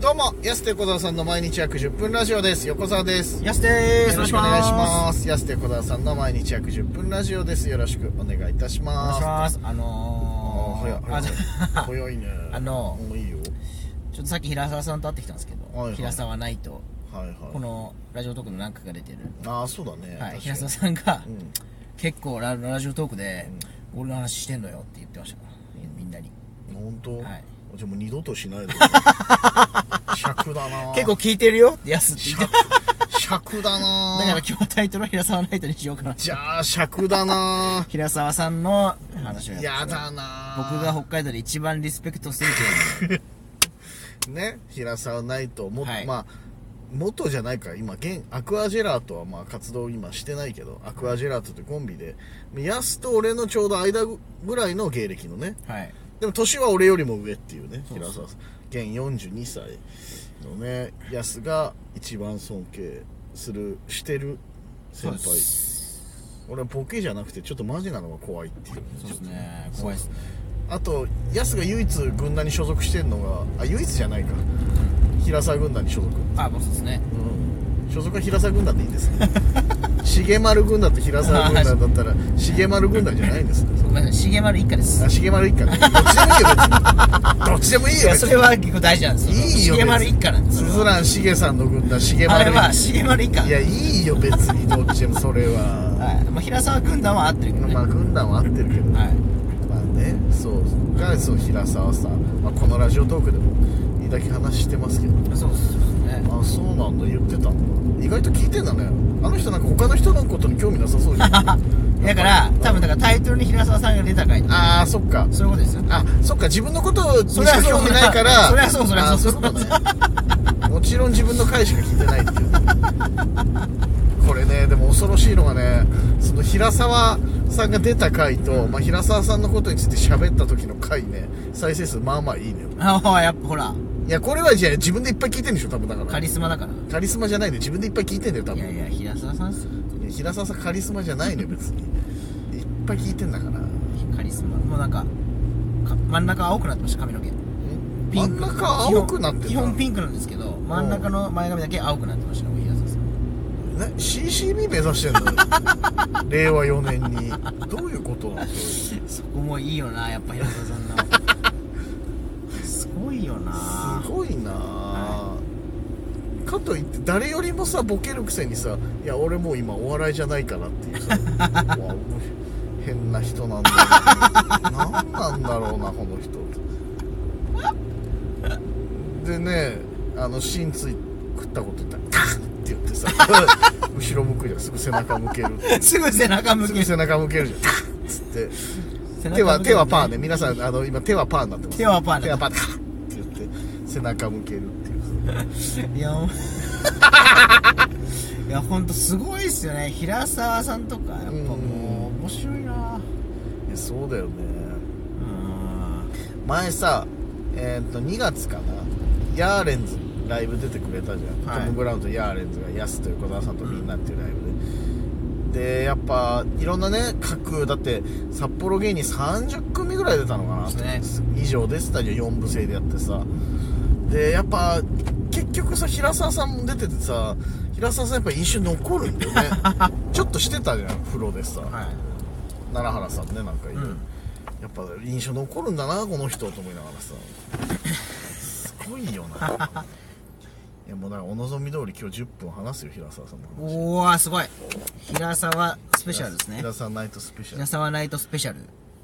どうも、安手小沢さんの毎日約10分ラジオです。横澤です。やすでーす。よろしくお願いします。安手小沢さんの毎日約10分ラジオです。よろしくお願いいたしお願ます。いします。ああのー。あ早い。早いね。あのもういいよ。ちょっとさっき平沢さんと会ってきたんですけど、はいはい平沢ナイト、はいはい。このラジオトークの何回か出てる、ああ、そうだね。はい、平に沢さんが、うん。結構ララジオトークで、俺の話してんのよって言ってましたから、みんなに。本当？はいじゃあもう二度としないで。尺だな結構聞いてるよってやすって言って。尺だなだから今日はタイトルは平沢ナイトにしようかな。じゃあ、尺だな平沢さんの話をややだな僕が北海道で一番リスペクトするという。ね、平沢ナイトも、はいまあ元じゃないから今現アクアジェラートはまあ活動今してないけどアクアジェラートってコンビでヤスと俺のちょうど間ぐらいの芸歴のねはい。でも年は俺よりも上っていうね平沢さん。現42歳のねヤスが一番尊敬するしてる先輩。俺はボケじゃなくてちょっとマジなのが怖いっていうね。そうですね。と怖いです。ね。あとヤスが唯一軍団に所属してるのがあ唯一じゃないか。平沢軍団に所属。あ、僕そうですね。うん所属は平沢軍団でいいんです。よ重丸軍団と平沢軍団だったら重丸軍団じゃないんです。ごめんなさい、重丸一家です。あ重丸一家。ねどっちでもいいよどっちでもいいよそれは結構大事なんです。よ。いいよ重丸一家なんです。すずらんしげさんの軍団重丸あれは重丸一家。いやいいよ別にどっちでもそれは。はい。まあ、平沢軍団は合ってるけどね。まあ軍団は合ってるけど。はい。まあねそうがそう平沢さん、まあ、このラジオトークでもいいだけ話してますけど。そうですね。あそうなんだ。言ってた。んだ意外と聞いてんだね。あの人なんか他の人のことに興味なさそうじゃん。だから、多分だからタイトルに平沢さんが出た回。ああそっか。そういうことですよ。あそっか。自分のことにしそりゃそう。か興味ないから。そりゃそうそりゃそう。あそういうもちろん自分の回しか聞いてないっていう。これねでも恐ろしいのがねその平沢さんが出た回と、まあ、平沢さんのことについて喋った時の回ね再生数まあまあいいのよ。ああ、やっぱほら、いやこれはじゃあ自分でいっぱい聞いてんでしょ多分だから。カリスマだから。カリスマじゃないのよ自分でいっぱい聞いてんだよ多分。いやいや、平沢さんっすよ。いや平沢さんカリスマじゃないのよ 別に。いっぱい聞いてんだから。カリスマ。もうなんか、か真ん中青くなってました、髪の毛。真ん中青くなってた基本ピンクなんですけど、真ん中の前髪だけ青くなってましたね、平沢さん。ね？CCB 目指してんの？令和4年に。どういうことなの？それそこもいいよな、やっぱ平沢さんいよな。すごいな。あかといって誰よりもさボケるくせにさ「いや俺もう今お笑いじゃないから」っていうさ 変な人なんだ。よ何なんだろうなこの人。でねあの芯つい食ったこと言ったら「カッ!」って言ってさ 後ろ向くじゃん。すぐ背中向ける すぐ背中向けすぐ背中向けるじゃん。カッつって。手は手はパーね。皆さんあの今手はパーになってます。手はパーね手はパー背中向けるっていう。いや、もう いや、ほんとすごいっすよね。平沢さんとか、やっぱもう、面白いな。そうだよね。うん。前さえっ、と2月かな。ヤーレンズライブ出てくれたじゃん、はい。トム・ブラウンとヤーレンズがヤスと横澤さんとみんなっていうライブで、でやっぱいろんなね各だって札幌芸人30組ぐらい出たのかな、そうです以上出てたじゃん4部制でやってさでやっぱ結局さ平沢さんも出ててさ平沢さんやっぱ印象残るんだよね。ちょっとしてたじゃん風呂でさ、はい。奈良原さんねなんかいる、うん。やっぱ印象残るんだなこの人と思いながらさ。すごいよな。いやもうだからお望み通り今日10分話すよ平沢さんの話。おー、すごい。平沢スペシャルですね。平。沢ナイトスペシャル。平沢ナイトスペシャル。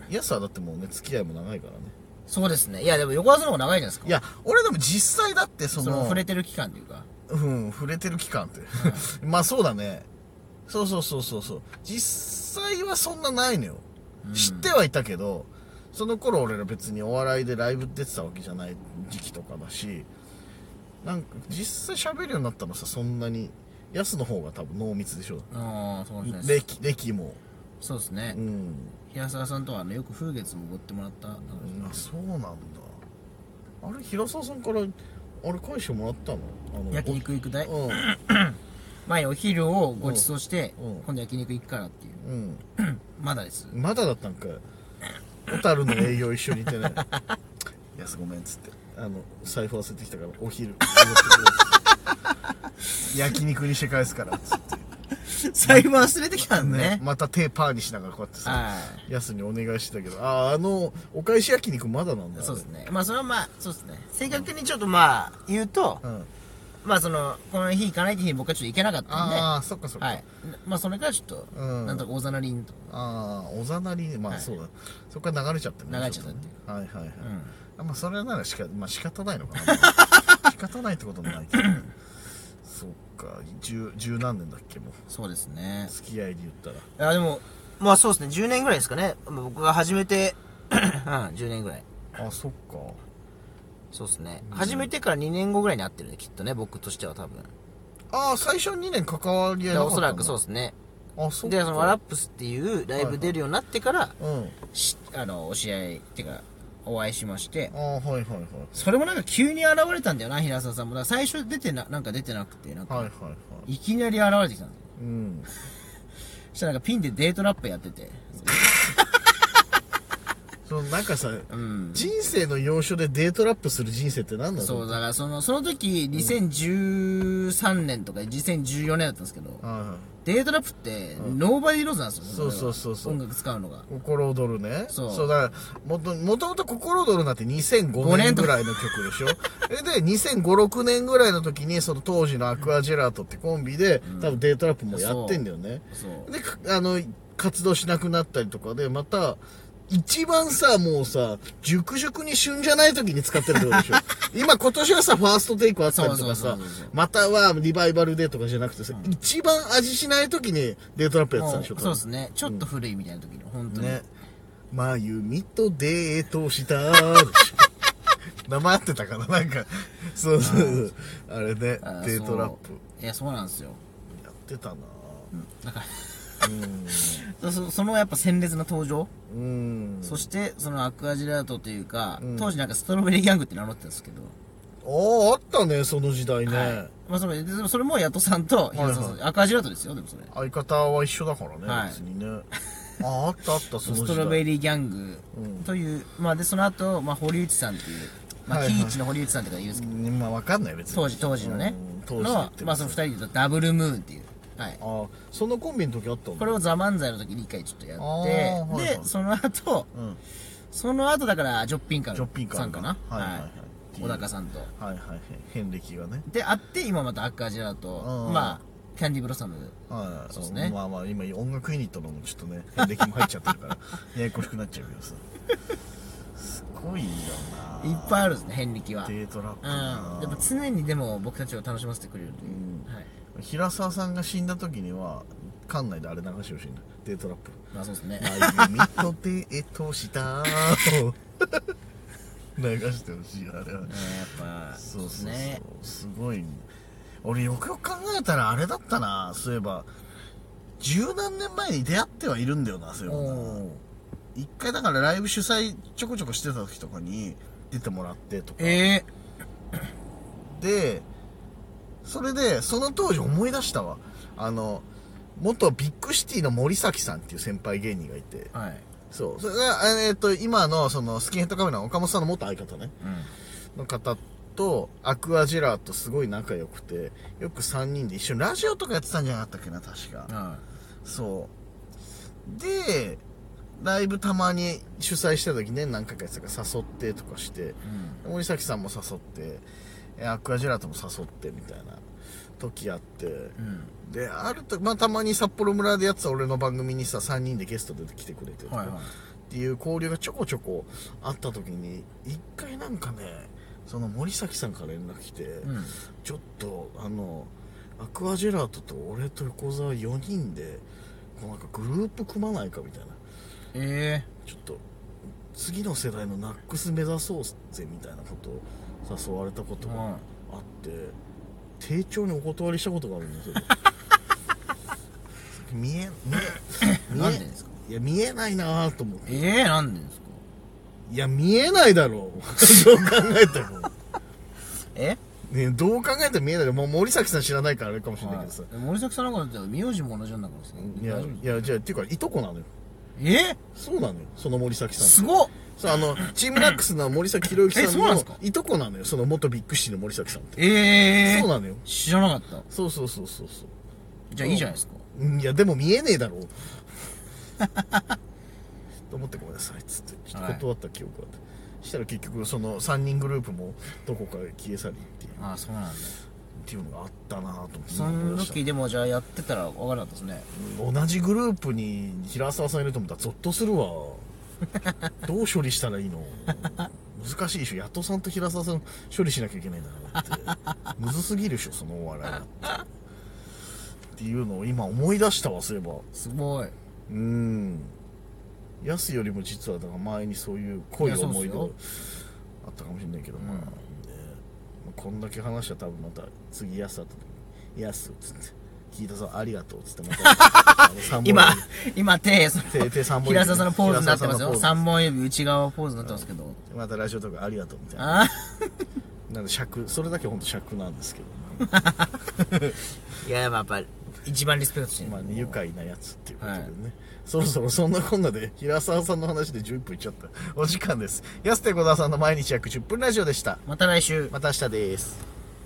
いやさだってもうね付き合いも長いからねそうですね。いや、でも横浜の方が長いじゃないですか。いや俺でも実際だってそのその触れてる期間っていうか。うん触れてる期間って。まあそうだね。そうそうそうそうそう。実際はそんなないのよ、知ってはいたけどその頃俺ら別にお笑いでライブ出てたわけじゃない時期とかだしなんか実際喋るようになったのさそんなに。ヤスの方が多分濃密でしょ。ああ、そうですね。歴歴もそうですね。う。ん。平沢さんとはあのよく風月もおごってもらった。あそうなんだ。あれ平沢さんからあれ返してもらったの？あの焼肉行く代うん。前お昼をご馳走して、うん。今度焼肉行くからっていう。うん。まだです。まだだったんかい。小樽の営業一緒にいてね「やすごめん」っつって。あの財布忘れてきたからお昼 焼肉にして返すからっつって 財布忘れてきたんね。また手パーにしながらこうやってさはやすにお願いしてたけどあああのお返し焼肉まだなんだい。そうですね。まあ、それはまあ、そうですね。正確にちょっとまあ、言うと、うんまあ、その、この日行かないって日に僕はちょっと行けなかったんで、ああそっかそっか、はい。まあ、それからちょっと、うんなんとかおざなりんと。ああおざなりねまあはいそうだ、そこから流れちゃってね流れちゃったってょとねはいはいはい、うん。あまあそれならしか、まあ、仕方ないのかな 仕方ないってこともないけどそっか十十何年だっけもうそうですね。付き合いで言ったらいや、でも、まあそうですね、10年ぐらいですかね。まあ僕が始めて、うん、10年ぐらい。あそっかそうですね。始めてから2年後ぐらいに会ってるね、きっとね、僕としては多分。ああ最初2年関わり合いなかったおそらくそううですね。あそっかで、そのワラップスっていうライブ出るようになってから、うんしあの、お試合、っていうか、お会いしましてあ、あはいはいはいそれもなんか急に現れたんだよな、平沢さんも。だ最初出てな、なんか出てなくて、なんか、はいはいはいいきなり現れてきたんだよ。うんそしたらなんかピンでデートラップやってて。そのなんかさうん。人生の要所でデートラップする人生って何なの？そう、だからその、その時、2013年とか2014年だったんですけど、はいはい。デートラップって、 nobodyknows なんですよ、そうそうそうそう。音楽使うのが。心躍るね。そう。だからもともと心躍るなんて2005年ぐらいの曲でしょ？えで2005,6年ぐらいの時にその当時のアクアジェラートってコンビで、多分デートラップもやってんだよね。でかあの活動しなくなったりとかでまた一番さ、もうさ、熟々に旬じゃない時に使ってるってことでしょ。今今年はさ、 THE FIRST TAKE あったりとかさまたはリバイバルでとかじゃなくてさ、一番味しない時にデートラップやってたでしょ。そうですね。ちょっと古いみたいな時の、本当に。ね。まゆみとデートしたでしょ。名前合ってたかななんか、そうそうそう。あれねデートラップ。いや、そうなんですよ。やってたなうそ そのやっぱ鮮烈な登場、ん。うん。そしてそのアクアジェラートというか、うん。当時なんかストロベリーギャングって名乗ってたんですけど、ああ、あったね、その時代ね。はい。まあ、それでもそれもヤトさんと平沢さん、はいはアクアジェラートですよでもそれ。相方は一緒だからね、はい。別にね。ああ、あったあった、その時代。ストロベリーギャングうんという、まあでその後、まあ堀内さんっていう、まあ、はいはい。キイチの堀内さんとか言うんですけど、うんまあわかんない別に。当時当時のね、うん当時のってまあその二人で言うとダブルムーンっていうはい。ああ、そのコンビの時あったんだ。これを「ザ漫才の時に一回ちょっとやって、あーはいはい。でその後うん。その後だからジョッピンカルジョッピンカルさんかな？はいはいはい。小高さんと。はいはいはい。遍歴がね。で会って今またアクアジェラートうん。まあキャンディーブロッサム。はい。そうですね。まあまあ、今音楽ユニットのもちょっとね、遍歴も入っちゃってるから、ややこしくなっちゃうけどさ。すごいよな。いっぱいあるんですね遍歴は。うんデートラップやなっぱ常にでも僕たちを楽しませてくれるという、うん。はい平沢さんが死んだ時には、館内であれ流してほしいんだ。デートラップ。まあそうですねあゆみとデートしたーを流してほしい、あれは。う んやっぱそうそうそう。ねすごい。俺よくよく考えたらあれだったな、そういえば。十何年前に出会ってはいるんだよな、そういえば一回だからライブ主催ちょこちょこしてた時とかに出てもらってとか。えで、それで、その当時思い出したわ。あの、元ビッグシティの森崎さんっていう先輩芸人がいて。ー、はいそう。それが、えっ、と、今の、その、スキンヘッドカメラの岡本さんの元相方ね。うの方と、アクアジェラーとすごい仲良くて、よく3人で一緒にラジオとかやってたんじゃなかったっけな、確か。んはそう。で、ライブたまに主催してた時ね、何回かやってたから誘ってとかして、いうん森崎さんも誘って、えアクアジェラートも誘ってみたいな時あって、うん。で、あると、まあ、たまに札幌村でやってた俺の番組にさ、3人でゲストで来てくれてとか、はいはい。っていう交流がちょこちょこあった時に、一回なんかね、その森崎さんから連絡来て、うん。ちょっと、あの、アクアジェラートと俺と横澤4人で、こうなんかグループ組まないかみたいな。えちょっと、次の世代のナックス目指そうぜみたいなことを誘われたことがあって、丁重にお断りしたことがあるんですよ。見え、見え、いや、見えないなぁと思って。ええー、なんでですか？いや、見えないだろう。どう考えても。え？ねどう考えても見えない。もう森崎さん知らないからあれかもしれないけどさ。はい森崎さんなんかだって名字も同じなんだからさいや、いや、じゃあ、っていうか、いとこなのよ。え？そうなのよ。その森崎さん。すごっそう、あの、チームナックスの森崎博之えさんのいとこなのよ。その元ビッグシティの森崎さんって。ええそうなのよ。知らなかった。そうそうそうそうそう。じゃあいいじゃないですか。うんいや、でも見えねえだろう。と思ってごめんなさい、つって。ちょっと断った記憶があって。したら結局、その3人グループもどこかへ消え去りっていう、ああ、そうなんだ。っていうのがあったなと思って。その時でもじゃあやってたら分からなかったですね。同じグループに平沢さんいると思ったらゾッとするわ。どう処理したらいいの？難しいでしょ。ヤトさんと平沢さん処理しなきゃいけないんだからって。むずすぎるでしょ、そのお笑いだって。っていうのを今思い出したわ、そういえば。すごい。うん。ヤスよりも実はだから前にそういう濃い思い出があったかもしれないけど、まあ、ねまあこんだけ話したら多分また次ヤス会った時に、ヤスっつって、聞いたさんありがとうっつってまた、今、今手、その手手三本指平沢さんのポーズになってますよ。平沢さんのポーズ三本指内側ポーズになってますけど。またラジオとかありがとうみたいな。あなんで尺、それだけ本当尺なんですけど、あ いや、まあやっぱ、一番リスペクトしてる。まあね、愉快なやつっていうことでね。はいそろそろそんなこんなで、平沢さんの話で11分いっちゃった。お時間です。安手小沢さんの毎日約10分ラジオでした。また来週。また明日です。